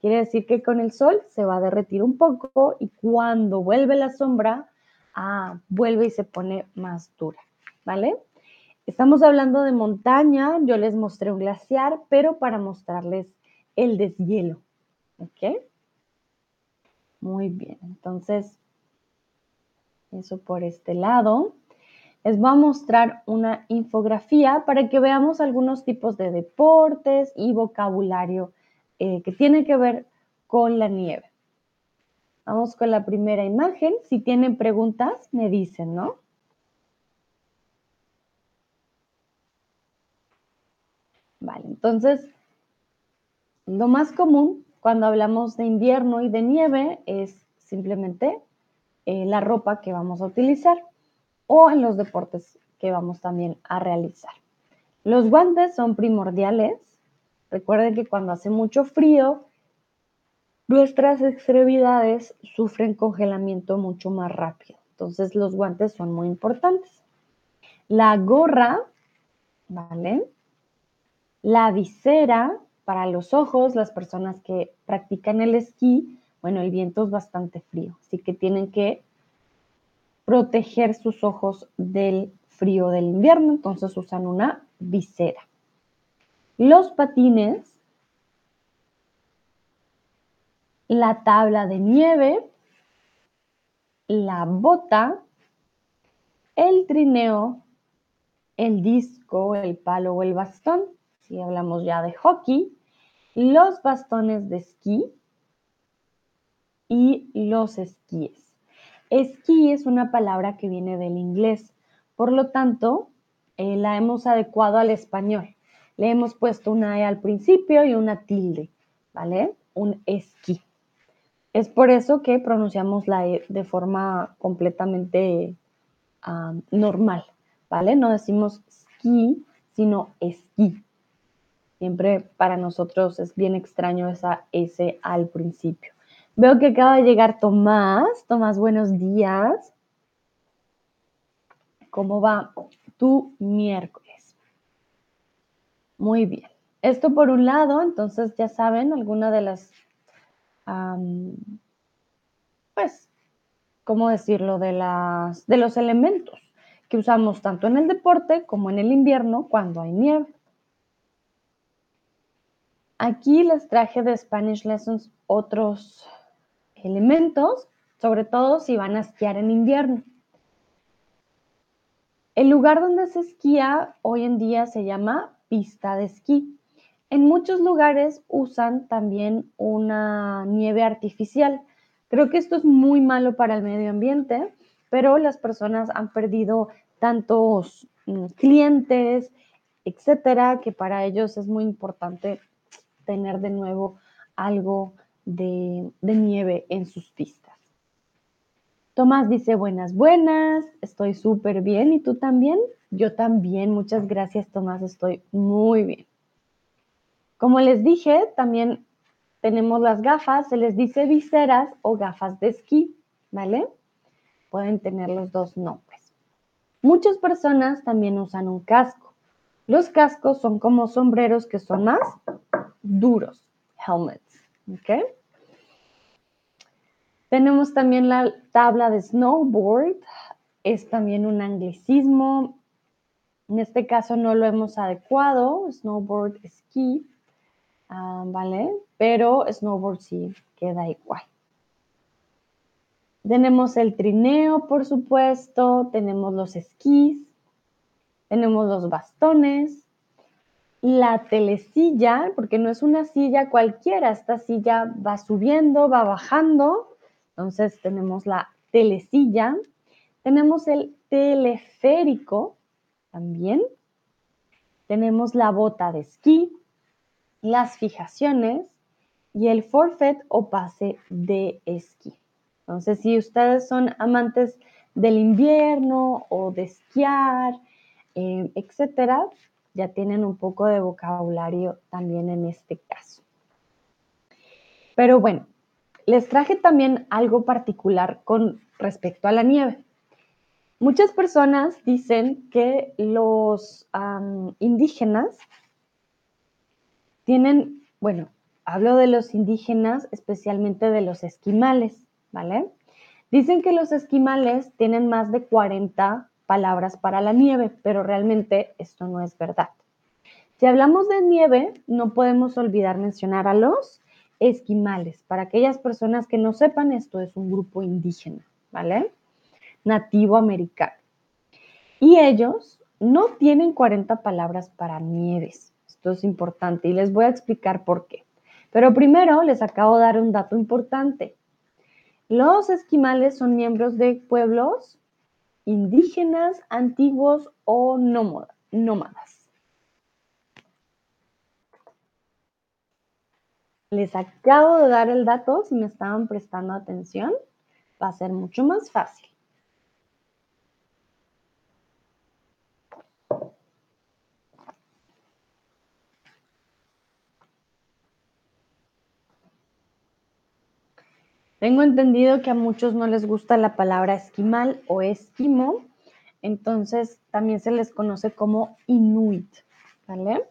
Quiere decir que con el sol se va a derretir un poco y cuando vuelve la sombra, ah, vuelve y se pone más dura, ¿vale? Estamos hablando de montaña, yo les mostré un glaciar, pero para mostrarles el deshielo, ¿ok? Muy bien, entonces, eso por este lado. Les voy a mostrar una infografía para que veamos algunos tipos de deportes y vocabulario eh, que tiene que ver con la nieve. Vamos con la primera imagen. Si tienen preguntas, me dicen, ¿no? Vale, entonces, lo más común cuando hablamos de invierno y de nieve es simplemente eh, la ropa que vamos a utilizar o en los deportes que vamos también a realizar. Los guantes son primordiales Recuerden que cuando hace mucho frío, nuestras extremidades sufren congelamiento mucho más rápido. Entonces los guantes son muy importantes. La gorra, ¿vale? La visera para los ojos, las personas que practican el esquí, bueno, el viento es bastante frío, así que tienen que proteger sus ojos del frío del invierno, entonces usan una visera los patines, la tabla de nieve, la bota, el trineo, el disco, el palo o el bastón, si hablamos ya de hockey, los bastones de esquí y los esquíes. Esquí es una palabra que viene del inglés, por lo tanto, eh, la hemos adecuado al español. Le hemos puesto una E al principio y una tilde, ¿vale? Un esquí. Es por eso que pronunciamos la E de forma completamente normal, ¿vale? No decimos ski, sino esquí. Siempre para nosotros es bien extraño esa S al principio. Veo que acaba de llegar Tomás. Tomás, buenos días. ¿Cómo va tu miércoles? Muy bien. Esto por un lado, entonces ya saben, alguna de las, pues, ¿cómo decirlo? De, las, de los elementos que usamos tanto en el deporte como en el invierno cuando hay nieve. Aquí les traje de Spanish Lessons otros elementos, sobre todo si van a esquiar en invierno. El lugar donde se esquía hoy en día se llama pista de esquí. En muchos lugares usan también una nieve artificial. Creo que esto es muy malo para el medio ambiente, pero las personas han perdido tantos mm, clientes, etcétera, que para ellos es muy importante tener de nuevo algo de, de nieve en sus pistas. Tomás dice buenas, buenas, estoy súper bien. ¿Y tú también? Yo también, muchas gracias Tomás, estoy muy bien. Como les dije, también tenemos las gafas, se les dice viseras o gafas de esquí, ¿vale? Pueden tener los dos nombres. Muchas personas también usan un casco. Los cascos son como sombreros que son más duros, helmets, ¿ok? Tenemos también la tabla de snowboard, es también un anglicismo, en este caso no lo hemos adecuado, snowboard, ski, ah, ¿vale? Pero snowboard sí queda igual. Tenemos el trineo, por supuesto, tenemos los esquís, tenemos los bastones, la telesilla, porque no es una silla cualquiera, esta silla va subiendo, va bajando, entonces tenemos la telesilla, tenemos el teleférico, también. tenemos la bota de esquí, las fijaciones y el forfeit o pase de esquí. Entonces, si ustedes son amantes del invierno o de esquiar, eh, etcétera, ya tienen un poco de vocabulario también en este caso. Pero bueno, les traje también algo particular con respecto a la nieve. Muchas personas dicen que los indígenas tienen, bueno, hablo de los indígenas, especialmente de los esquimales, ¿vale? Dicen que los esquimales tienen más de 40 palabras para la nieve, pero realmente esto no es verdad. Si hablamos de nieve, no podemos olvidar mencionar a los esquimales. Para aquellas personas que no sepan, esto es un grupo indígena, ¿vale? Nativo americano. Y ellos no tienen 40 palabras para nieves. Esto es importante y les voy a explicar por qué. Pero primero les acabo de dar un dato importante. Los esquimales son miembros de pueblos indígenas, antiguos o nómadas. Les acabo de dar el dato, si me estaban prestando atención, va a ser mucho más fácil. Tengo entendido que a muchos no les gusta la palabra esquimal o esquimo, entonces también se les conoce como inuit, ¿vale?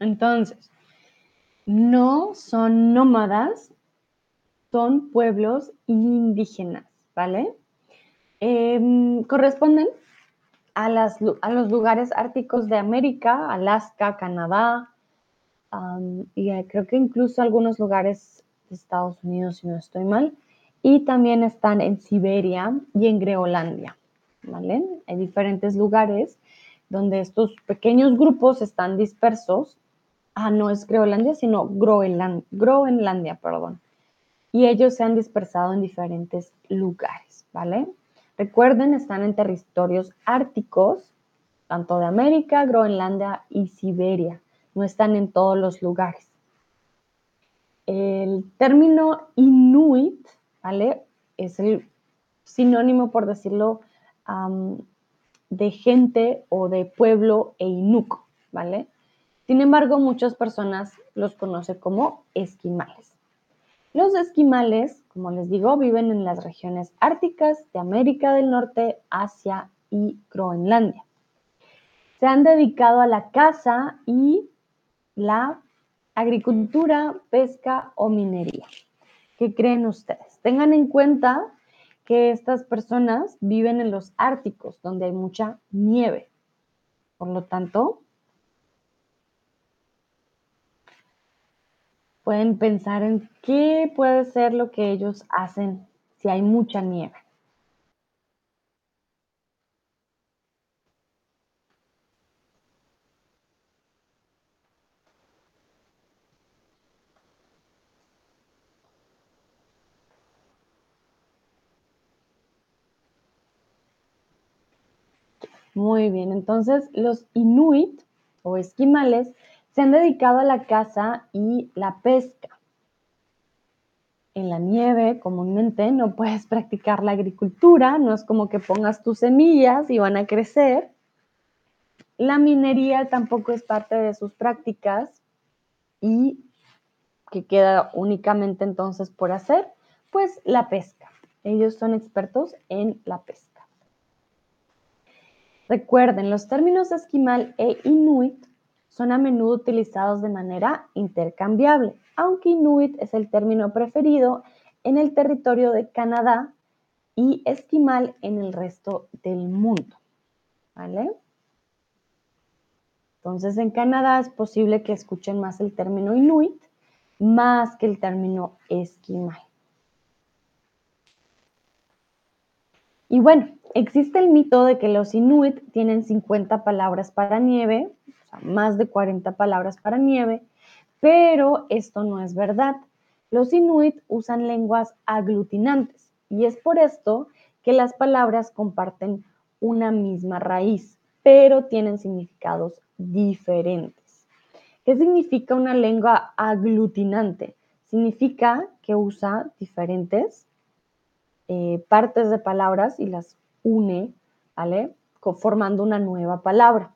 Entonces, no son nómadas, son pueblos indígenas, ¿vale? Em, corresponden a, las, a, los lugares árticos de América, Alaska, Canadá, y eh, creo que incluso algunos lugares de Estados Unidos, si no estoy mal, y también están en Siberia y en Groenlandia, ¿vale? Hay diferentes lugares donde estos pequeños grupos están dispersos. Ah, no es Groenlandia, sino Groenlandia, perdón y ellos se han dispersado en diferentes lugares, ¿vale? Recuerden, están en territorios árticos, tanto de América, Groenlandia y Siberia. No están en todos los lugares. El término inuit, ¿vale? Es el sinónimo, por decirlo, de gente o de pueblo e inuco, ¿vale? Sin embargo, muchas personas los conocen como esquimales. Los esquimales, como les digo, viven en las regiones árticas de América del Norte, Asia y Groenlandia. Se han dedicado a la caza y la agricultura, pesca o minería. ¿Qué creen ustedes? Tengan en cuenta que estas personas viven en los árticos, donde hay mucha nieve. Por lo tanto, pueden pensar en qué puede ser lo que ellos hacen si hay mucha nieve. Muy bien, entonces los inuit o esquimales se han dedicado a la caza y la pesca. En la nieve comúnmente no puedes [laughs] practicar la agricultura, no es como que pongas tus semillas y van a crecer. La minería tampoco es parte de sus prácticas y que queda únicamente entonces por hacer, pues la pesca. Ellos son expertos en la pesca. Recuerden, los términos esquimal e inuit son a menudo utilizados de manera intercambiable, aunque Inuit es el término preferido en el territorio de Canadá y esquimal en el resto del mundo. ¿Vale? Entonces en Canadá es posible que escuchen más el término Inuit más que el término esquimal. Y bueno, existe el mito de que los inuit tienen 50 palabras para nieve, más de 40 palabras para nieve, pero esto no es verdad. Los inuit usan lenguas aglutinantes y es por esto que las palabras comparten una misma raíz, pero tienen significados diferentes. ¿Qué significa una lengua aglutinante? Significa que usa diferentes eh, partes de palabras y las une, ¿vale? Formando una nueva palabra.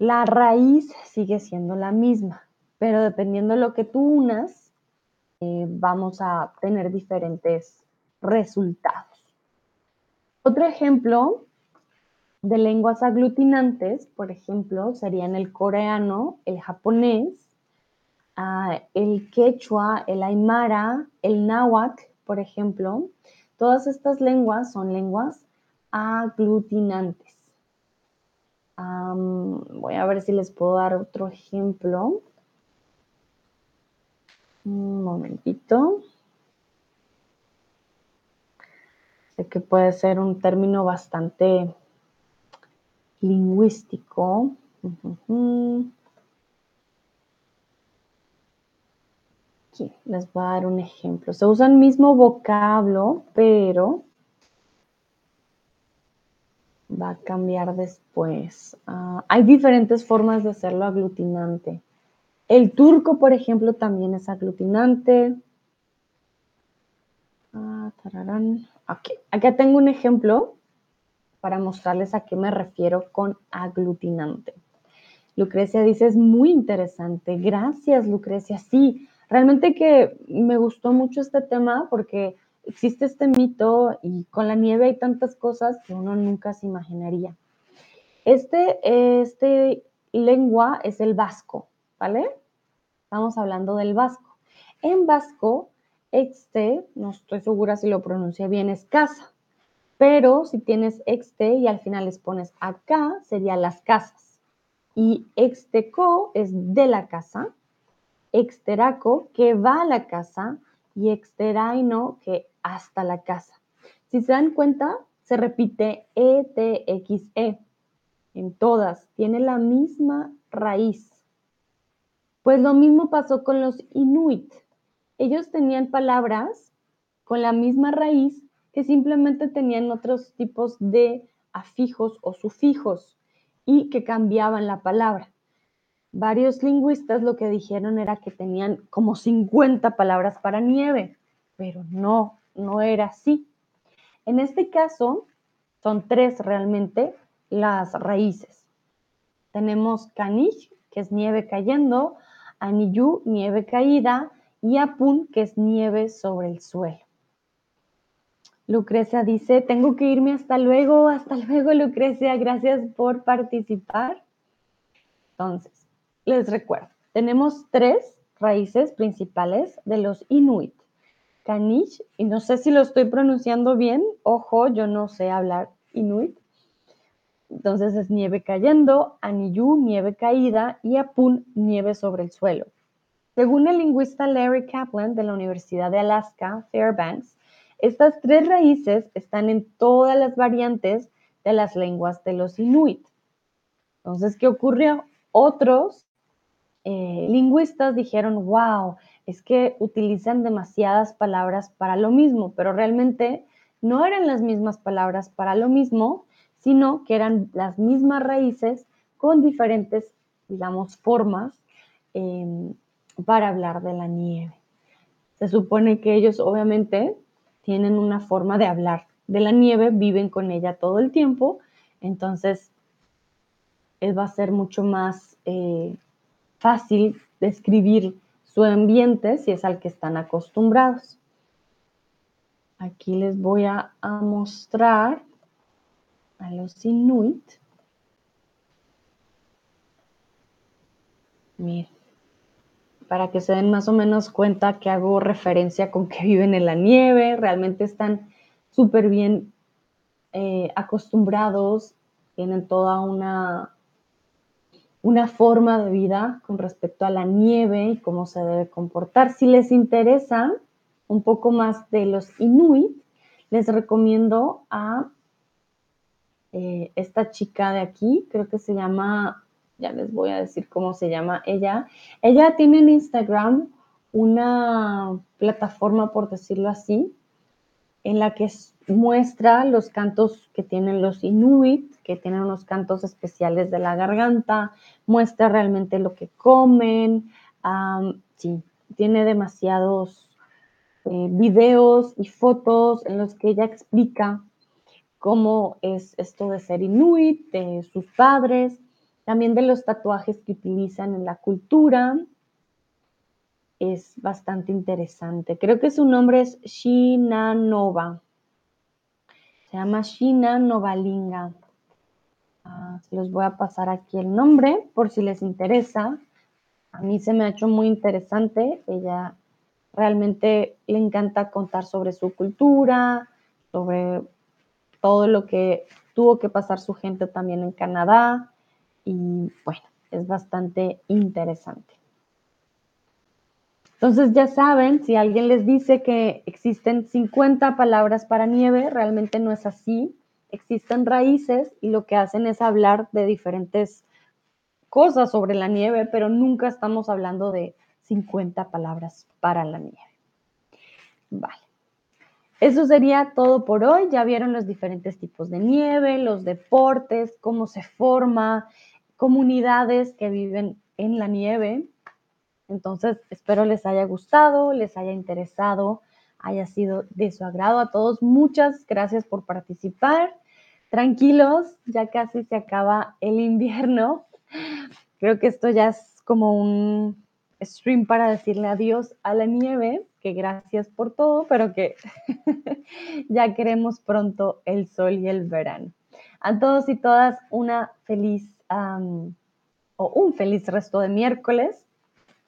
La raíz sigue siendo la misma, pero dependiendo de lo que tú unas, eh, vamos a tener diferentes resultados. Otro ejemplo de lenguas aglutinantes, por ejemplo, serían el coreano, el japonés, ah, el quechua, el aymara, el náhuatl, por ejemplo. Todas estas lenguas son lenguas aglutinantes. Voy a ver si les puedo dar otro ejemplo. Un momentito. Sé que puede ser un término bastante lingüístico. Aquí les voy a dar un ejemplo. Se usa el mismo vocablo, pero va a cambiar después. Ah, hay diferentes formas de hacerlo aglutinante. El turco, por ejemplo, también es aglutinante. Ah, Aquí, acá tengo un ejemplo para mostrarles a qué me refiero con aglutinante. Lucrecia dice, es muy interesante. Gracias, Lucrecia. Sí, realmente que me gustó mucho este tema porque existe este mito y con la nieve hay tantas cosas que uno nunca se imaginaría. Este, este lengua es el vasco, ¿vale? Estamos hablando del vasco. En vasco, este, no estoy segura si lo pronuncié bien, es casa. Pero si tienes exte y al final les pones acá, sería las casas. Y exteco es de la casa, exteraco que va a la casa y exteraino que hasta la casa. Si se dan cuenta, se repite ETXE e en todas, tiene la misma raíz. Pues lo mismo pasó con los inuit. Ellos tenían palabras con la misma raíz, que simplemente tenían otros tipos de afijos o sufijos y que cambiaban la palabra. Varios lingüistas lo que dijeron era que tenían como 50 palabras para nieve, pero no, no era así. En este caso, son tres realmente las raíces. Tenemos Kanich, que es nieve cayendo, Aniyu, nieve caída, y Apun, que es nieve sobre el suelo. Lucrecia dice, tengo que irme hasta luego, hasta luego Lucrecia, gracias por participar. Entonces, les recuerdo, tenemos tres raíces principales de los Inuit. Y no sé si lo estoy pronunciando bien, ojo, yo no sé hablar Inuit. Entonces es nieve cayendo, Aniyu, nieve caída y Apun, nieve sobre el suelo. Según el lingüista Larry Kaplan de la Universidad de Alaska, Fairbanks, estas tres raíces están en todas las variantes de las lenguas de los inuit. Entonces, ¿qué ocurrió? Otros eh, lingüistas dijeron, wow, es que utilizan demasiadas palabras para lo mismo, pero realmente no eran las mismas palabras para lo mismo, sino que eran las mismas raíces con diferentes, digamos, formas em, para hablar de la nieve. Se supone que ellos obviamente tienen una forma de hablar de la nieve, viven con ella todo el tiempo, entonces va a ser mucho más eh, fácil describir su ambiente si es al que están acostumbrados. Aquí les voy a, mostrar a los inuit. Miren para que se den más o menos cuenta que hago referencia con que viven en la nieve, realmente están súper bien eh, acostumbrados, tienen toda una, una forma de vida con respecto a la nieve y cómo se debe comportar. Si les interesa un poco más de los inuit, les recomiendo a eh, esta chica de aquí, creo que se llama, ya les voy a decir cómo se llama ella. Ella tiene en Instagram una plataforma, por decirlo así, en la que muestra los cantos que tienen los inuit, que tienen unos cantos especiales de la garganta, muestra realmente lo que comen, sí, tiene demasiados eh, videos y fotos en los que ella explica cómo es esto de ser inuit, de sus padres, también de los tatuajes que utilizan en la cultura. Es bastante interesante. Creo que su nombre es Shina Nova. Se llama Shina Novalinga. Ah, los voy a pasar aquí el nombre por si les interesa. A mí se me ha hecho muy interesante. Ella realmente le encanta contar sobre su cultura, sobre todo lo que tuvo que pasar su gente también en Canadá. Y bueno, es bastante interesante. Entonces ya saben, si alguien les dice que existen 50 palabras para nieve, realmente no es así. Existen raíces y lo que hacen es hablar de diferentes cosas sobre la nieve, pero nunca estamos hablando de 50 palabras para la nieve. Vale. Eso sería todo por hoy. Ya vieron los diferentes tipos de nieve, los deportes, cómo se forma, comunidades que viven en la nieve. Entonces, espero les haya gustado, les haya interesado, haya sido de su agrado a todos. Muchas gracias por participar. Tranquilos, ya casi se acaba el invierno. Creo que esto ya es como un stream para decirle adiós a la nieve, que gracias por todo, pero que [laughs] ya queremos pronto el sol y el verano. A todos y todas una feliz o un feliz resto de miércoles